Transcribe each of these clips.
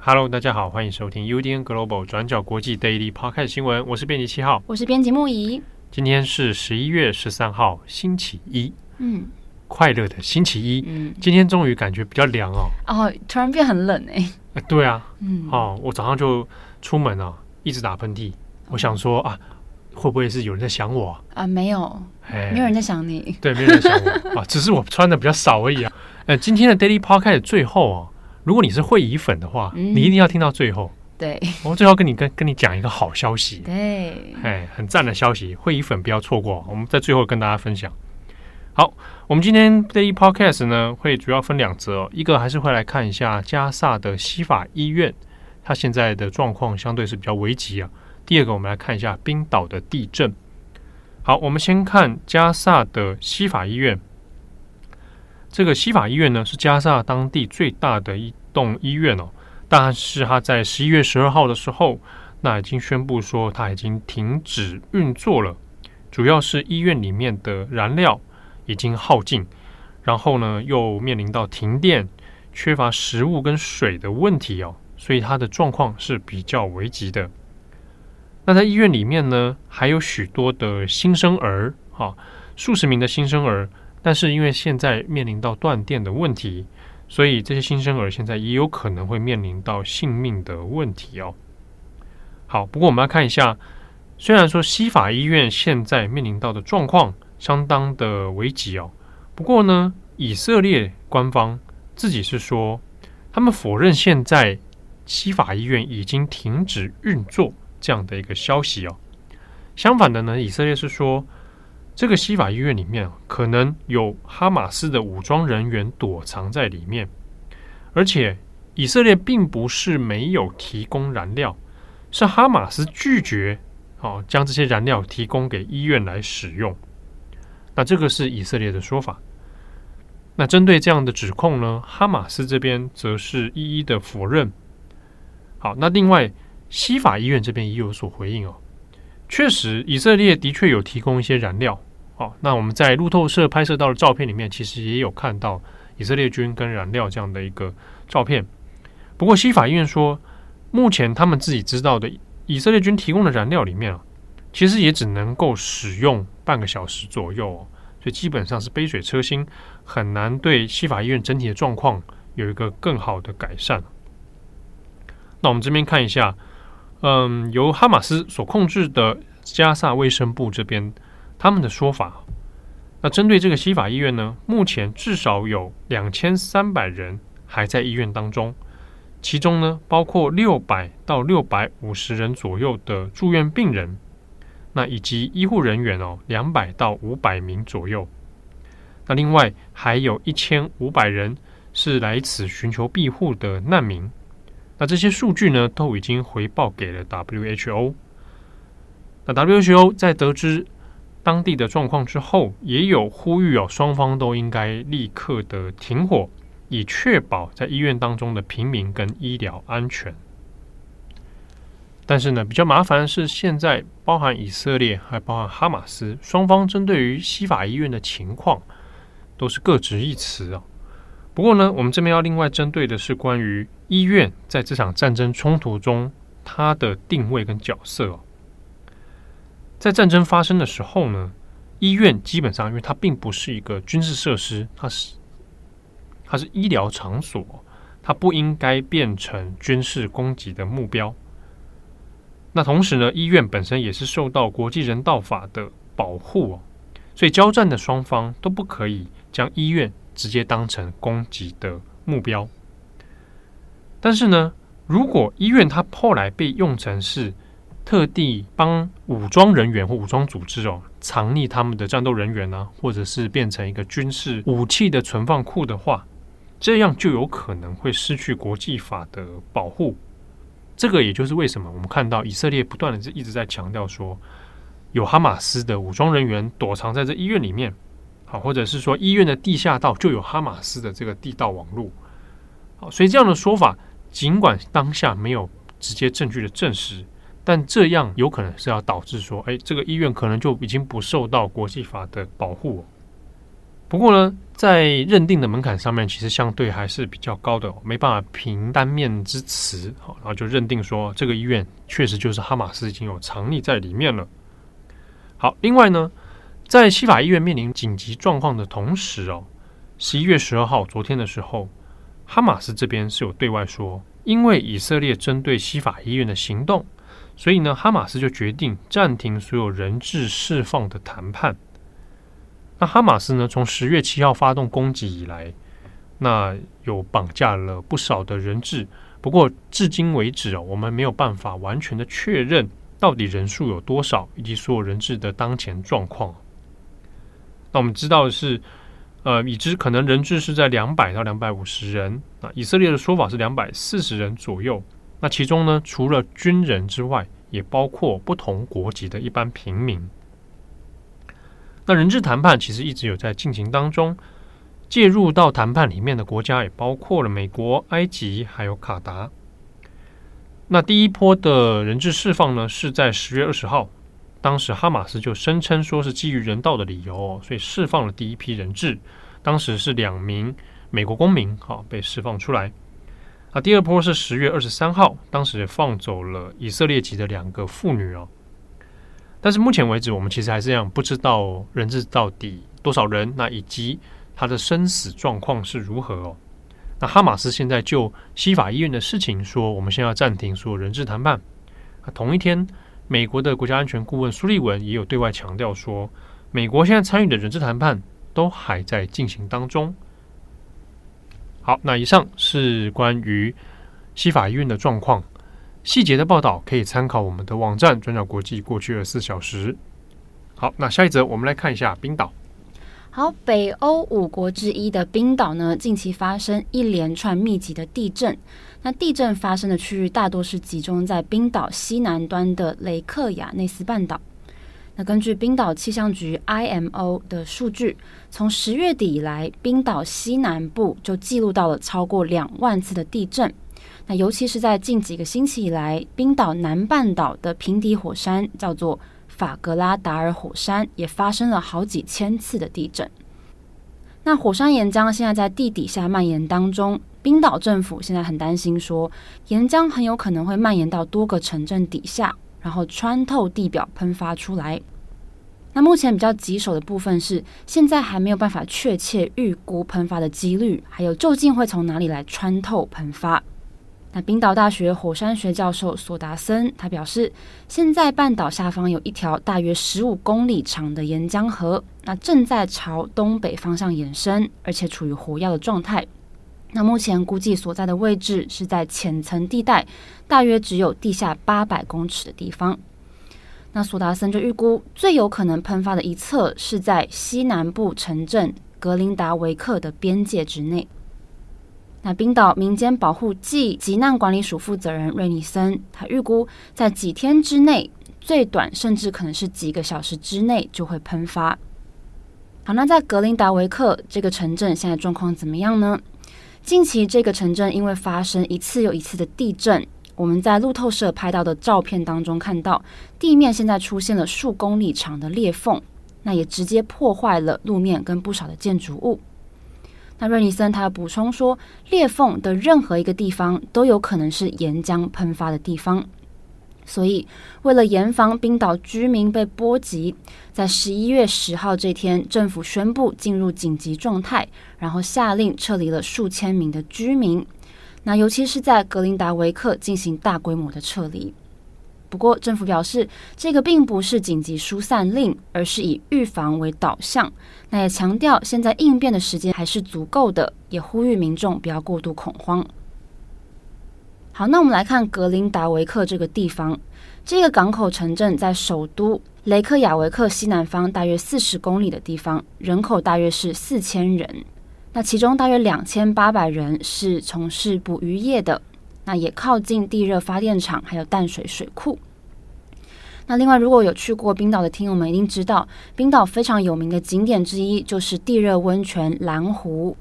Hello，大家好，欢迎收听 UDN Global 转角国际 Daily Podcast 新闻，我是编辑七号，我是编辑木仪。今天是十一月十三号，星期一。嗯。快乐的星期一，嗯，今天终于感觉比较凉哦。哦，突然变很冷哎。呃，对啊，嗯，哦，我早上就出门啊，一直打喷嚏。我想说啊，会不会是有人在想我啊？没有，没有人在想你。对，没有人在想我 啊，只是我穿的比较少而已啊。呃，今天的 Daily Podcast 最后啊，如果你是会员粉的话，你一定要听到最后。对，我最后跟你跟跟你讲一个好消息。对，哎，很赞的消息，会员粉不要错过。我们在最后跟大家分享。好，我们今天这一 podcast 呢，会主要分两则哦，一个还是会来看一下加萨的西法医院，它现在的状况相对是比较危急啊。第二个，我们来看一下冰岛的地震。好，我们先看加萨的西法医院。这个西法医院呢，是加萨当地最大的一栋医院哦，但是它在十一月十二号的时候，那已经宣布说它已经停止运作了，主要是医院里面的燃料。已经耗尽，然后呢，又面临到停电、缺乏食物跟水的问题哦，所以他的状况是比较危急的。那在医院里面呢，还有许多的新生儿，哈，数十名的新生儿，但是因为现在面临到断电的问题，所以这些新生儿现在也有可能会面临到性命的问题哦。好，不过我们要看一下，虽然说西法医院现在面临到的状况。相当的危急哦。不过呢，以色列官方自己是说，他们否认现在西法医院已经停止运作这样的一个消息哦。相反的呢，以色列是说，这个西法医院里面可能有哈马斯的武装人员躲藏在里面，而且以色列并不是没有提供燃料，是哈马斯拒绝哦将这些燃料提供给医院来使用。那这个是以色列的说法。那针对这样的指控呢，哈马斯这边则是一一的否认。好，那另外西法医院这边也有所回应哦。确实，以色列的确有提供一些燃料。好，那我们在路透社拍摄到的照片里面，其实也有看到以色列军跟燃料这样的一个照片。不过西法医院说，目前他们自己知道的以色列军提供的燃料里面啊。其实也只能够使用半个小时左右，所以基本上是杯水车薪，很难对西法医院整体的状况有一个更好的改善。那我们这边看一下，嗯，由哈马斯所控制的加萨卫生部这边他们的说法，那针对这个西法医院呢，目前至少有两千三百人还在医院当中，其中呢包括六百到六百五十人左右的住院病人。那以及医护人员哦，两百到五百名左右。那另外还有一千五百人是来此寻求庇护的难民。那这些数据呢，都已经回报给了 WHO。那 WHO 在得知当地的状况之后，也有呼吁哦，双方都应该立刻的停火，以确保在医院当中的平民跟医疗安全。但是呢，比较麻烦的是，现在包含以色列，还包含哈马斯，双方针对于西法医院的情况，都是各执一词啊。不过呢，我们这边要另外针对的是关于医院在这场战争冲突中它的定位跟角色哦。在战争发生的时候呢，医院基本上因为它并不是一个军事设施，它是它是医疗场所，它不应该变成军事攻击的目标。那同时呢，医院本身也是受到国际人道法的保护哦，所以交战的双方都不可以将医院直接当成攻击的目标。但是呢，如果医院它后来被用成是特地帮武装人员或武装组织哦藏匿他们的战斗人员呢、或者是变成一个军事武器的存放库的话，这样就有可能会失去国际法的保护。这个也就是为什么我们看到以色列不断的一直在强调说，有哈马斯的武装人员躲藏在这医院里面，好，或者是说医院的地下道就有哈马斯的这个地道网络。好，所以这样的说法，尽管当下没有直接证据的证实，但这样有可能是要导致说，哎，这个医院可能就已经不受到国际法的保护。不过呢，在认定的门槛上面，其实相对还是比较高的，没办法凭单面之词，好，然后就认定说这个医院确实就是哈马斯已经有藏匿在里面了。好，另外呢，在西法医院面临紧急状况的同时哦，十一月十二号，昨天的时候。哈马斯这边是有对外说，因为以色列针对西法医院的行动，所以呢，哈马斯就决定暂停所有人质释放的谈判。那哈马斯呢，从十月七号发动攻击以来，那有绑架了不少的人质。不过至今为止哦，我们没有办法完全的确认到底人数有多少，以及所有人质的当前状况。那我们知道的是。呃，已知可能人质是在两百到两百五十人啊。以色列的说法是两百四十人左右。那其中呢，除了军人之外，也包括不同国籍的一般平民。那人质谈判其实一直有在进行当中，介入到谈判里面的国家也包括了美国、埃及还有卡达。那第一波的人质释放呢，是在十月二十号。当时哈马斯就声称说是基于人道的理由，所以释放了第一批人质。当时是两名美国公民，好被释放出来。啊，第二波是十月二十三号，当时放走了以色列籍的两个妇女哦。但是目前为止，我们其实还是这样，不知道人质到底多少人，那以及他的生死状况是如何哦。那哈马斯现在就西法医院的事情说，我们现在要暂停所有人质谈判。同一天。美国的国家安全顾问苏利文也有对外强调说，美国现在参与的人质谈判都还在进行当中。好，那以上是关于西法医院的状况，细节的报道可以参考我们的网站“转角国际”过去二十四小时。好，那下一则我们来看一下冰岛。好，北欧五国之一的冰岛呢，近期发生一连串密集的地震。那地震发生的区域大多是集中在冰岛西南端的雷克雅内斯半岛。那根据冰岛气象局 IMO 的数据，从十月底以来，冰岛西南部就记录到了超过两万次的地震。那尤其是在近几个星期以来，冰岛南半岛的平底火山叫做法格拉达尔火山，也发生了好几千次的地震。那火山岩浆现在在地底下蔓延当中。冰岛政府现在很担心，说岩浆很有可能会蔓延到多个城镇底下，然后穿透地表喷发出来。那目前比较棘手的部分是，现在还没有办法确切预估喷发的几率，还有究竟会从哪里来穿透喷发。那冰岛大学火山学教授索达森他表示，现在半岛下方有一条大约十五公里长的岩浆河，那正在朝东北方向延伸，而且处于活跃的状态。那目前估计所在的位置是在浅层地带，大约只有地下八百公尺的地方。那索达森就预估，最有可能喷发的一侧是在西南部城镇格林达维克的边界之内。那冰岛民间保护暨急难管理署负责人瑞尼森，他预估在几天之内，最短甚至可能是几个小时之内就会喷发。好，那在格林达维克这个城镇现在状况怎么样呢？近期这个城镇因为发生一次又一次的地震，我们在路透社拍到的照片当中看到，地面现在出现了数公里长的裂缝，那也直接破坏了路面跟不少的建筑物。那瑞尼森他补充说，裂缝的任何一个地方都有可能是岩浆喷发的地方。所以，为了严防冰岛居民被波及，在十一月十号这天，政府宣布进入紧急状态，然后下令撤离了数千名的居民。那尤其是在格林达维克进行大规模的撤离。不过，政府表示这个并不是紧急疏散令，而是以预防为导向。那也强调现在应变的时间还是足够的，也呼吁民众不要过度恐慌。好，那我们来看格林达维克这个地方。这个港口城镇在首都雷克雅维克西南方大约四十公里的地方，人口大约是四千人。那其中大约两千八百人是从事捕鱼业的，那也靠近地热发电厂还有淡水水库。那另外，如果有去过冰岛的听友们一定知道，冰岛非常有名的景点之一就是地热温泉蓝湖，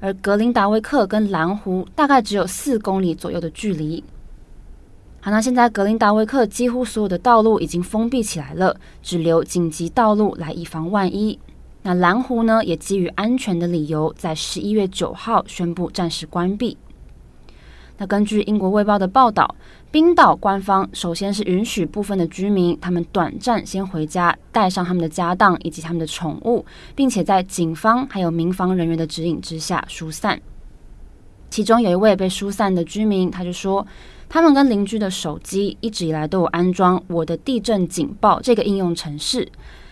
而格林达威克跟蓝湖大概只有四公里左右的距离。好，那现在格林达威克几乎所有的道路已经封闭起来了，只留紧急道路来以防万一。那蓝湖呢，也基于安全的理由，在十一月九号宣布暂时关闭。那根据英国卫报的报道，冰岛官方首先是允许部分的居民，他们短暂先回家，带上他们的家当以及他们的宠物，并且在警方还有民防人员的指引之下疏散。其中有一位被疏散的居民，他就说，他们跟邻居的手机一直以来都有安装“我的地震警报”这个应用程式。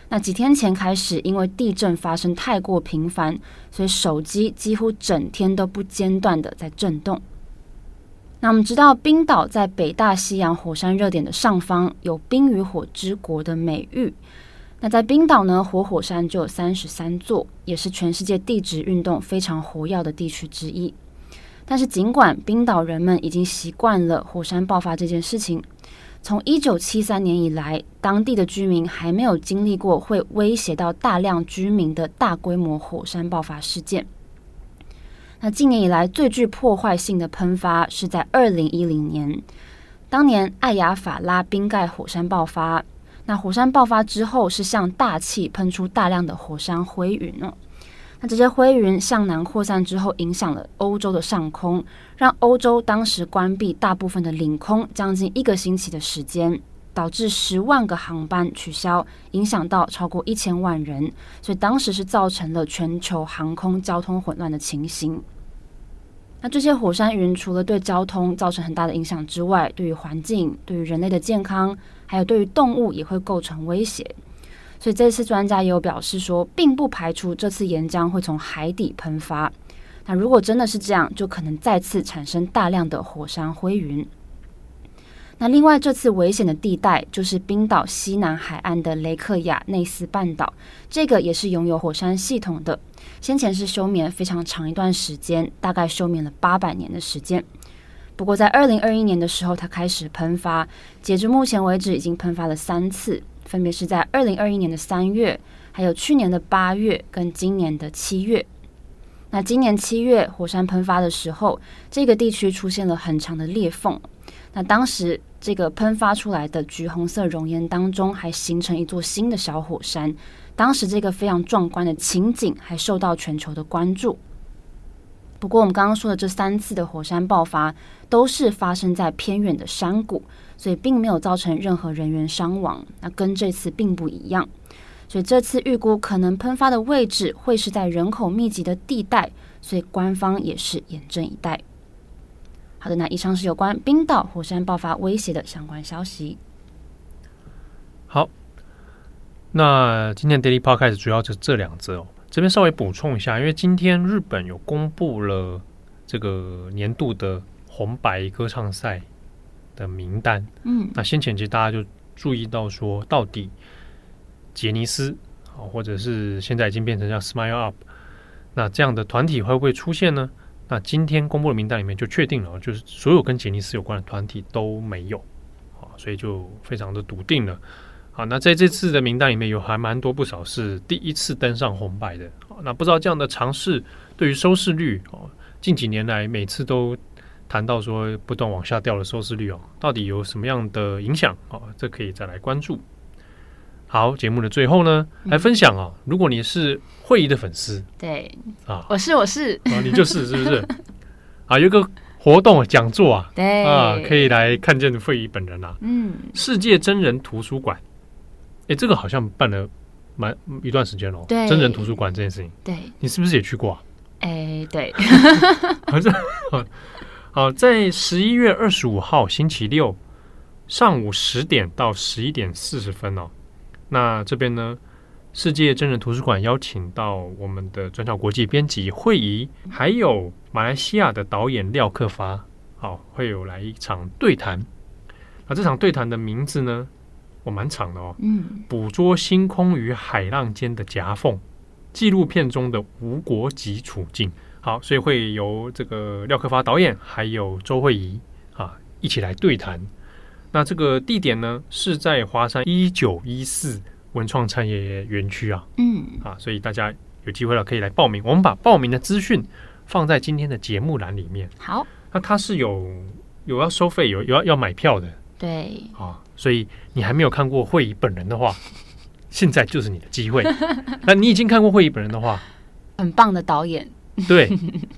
那几天前开始，因为地震发生太过频繁，所以手机几乎整天都不间断的在震动。那我们知道，冰岛在北大西洋火山热点的上方，有“冰与火之国”的美誉。那在冰岛呢，活火山就有三十三座，也是全世界地质运动非常活跃的地区之一。但是，尽管冰岛人们已经习惯了火山爆发这件事情，从一九七三年以来，当地的居民还没有经历过会威胁到大量居民的大规模火山爆发事件。那近年以来最具破坏性的喷发是在二零一零年，当年艾雅法拉冰盖火山爆发。那火山爆发之后是向大气喷出大量的火山灰云哦。那这些灰云向南扩散之后，影响了欧洲的上空，让欧洲当时关闭大部分的领空将近一个星期的时间，导致十万个航班取消，影响到超过一千万人。所以当时是造成了全球航空交通混乱的情形。那这些火山云除了对交通造成很大的影响之外，对于环境、对于人类的健康，还有对于动物也会构成威胁。所以这次专家也有表示说，并不排除这次岩浆会从海底喷发。那如果真的是这样，就可能再次产生大量的火山灰云。那另外，这次危险的地带就是冰岛西南海岸的雷克雅内斯半岛，这个也是拥有火山系统的。先前是休眠非常长一段时间，大概休眠了八百年的时间。不过在二零二一年的时候，它开始喷发，截至目前为止已经喷发了三次，分别是在二零二一年的三月，还有去年的八月跟今年的七月。那今年七月火山喷发的时候，这个地区出现了很长的裂缝。那当时这个喷发出来的橘红色熔岩当中，还形成一座新的小火山。当时这个非常壮观的情景还受到全球的关注。不过，我们刚刚说的这三次的火山爆发都是发生在偏远的山谷，所以并没有造成任何人员伤亡。那跟这次并不一样，所以这次预估可能喷发的位置会是在人口密集的地带，所以官方也是严阵以待。好的，那以上是有关冰岛火山爆发威胁的相关消息。好。那今天 Daily park 开始主要就是这两则哦，这边稍微补充一下，因为今天日本有公布了这个年度的红白歌唱赛的名单。嗯，那先前其实大家就注意到说，到底杰尼斯啊，或者是现在已经变成叫 Smile Up，那这样的团体会不会出现呢？那今天公布的名单里面就确定了，就是所有跟杰尼斯有关的团体都没有，啊，所以就非常的笃定了。好，那在这次的名单里面有还蛮多不少是第一次登上红白的。那不知道这样的尝试对于收视率哦，近几年来每次都谈到说不断往下掉的收视率哦，到底有什么样的影响？哦，这可以再来关注。好，节目的最后呢，来分享哦，如果你是会议的粉丝，对啊，我是我是啊，你就是是不是？啊，有个活动讲座啊，对啊，可以来看见会议本人啊，嗯，世界真人图书馆。哎，这个好像办了蛮一段时间了。对，真人图书馆这件事情，对，你是不是也去过啊？哎，对，好像好，在十一月二十五号星期六上午十点到十一点四十分哦。那这边呢，世界真人图书馆邀请到我们的转角国际编辑惠仪，还有马来西亚的导演廖克发，好，会有来一场对谈。那这场对谈的名字呢？我蛮长的哦，嗯，捕捉星空与海浪间的夹缝，纪录片中的无国籍处境。好，所以会由这个廖克发导演还有周慧仪啊一起来对谈。那这个地点呢是在华山一九一四文创产业园区啊。嗯，啊，所以大家有机会了可以来报名。我们把报名的资讯放在今天的节目栏里面。好，那它是有有要收费，有有要要买票的。对啊，所以你还没有看过会议本人的话，现在就是你的机会。那你已经看过会议本人的话，很棒的导演。对，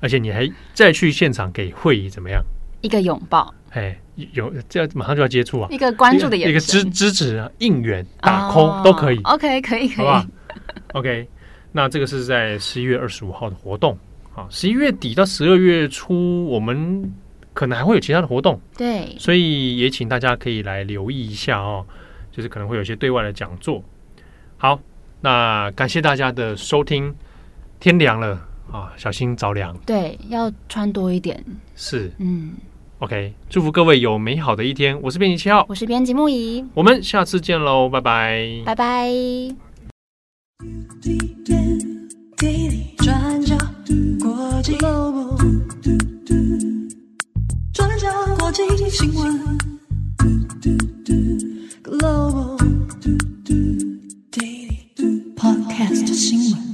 而且你还再去现场给会议怎么样？一个拥抱，哎，有这马上就要接触啊！一个关注的眼神，一个支支持啊，应援、打 call、哦、都可以。OK，可以，可以，好 吧？OK，那这个是在十一月二十五号的活动啊，十一月底到十二月初，我们可能还会有其他的活动。对，所以也请大家可以来留意一下哦，就是可能会有一些对外的讲座。好，那感谢大家的收听。天凉了啊，小心着凉。对，要穿多一点。是，嗯，OK，祝福各位有美好的一天。我是编辑七号，我是编辑木仪，我们下次见喽，拜拜，拜拜。转角国际转角国际新闻 Global Daily Podcast 新闻。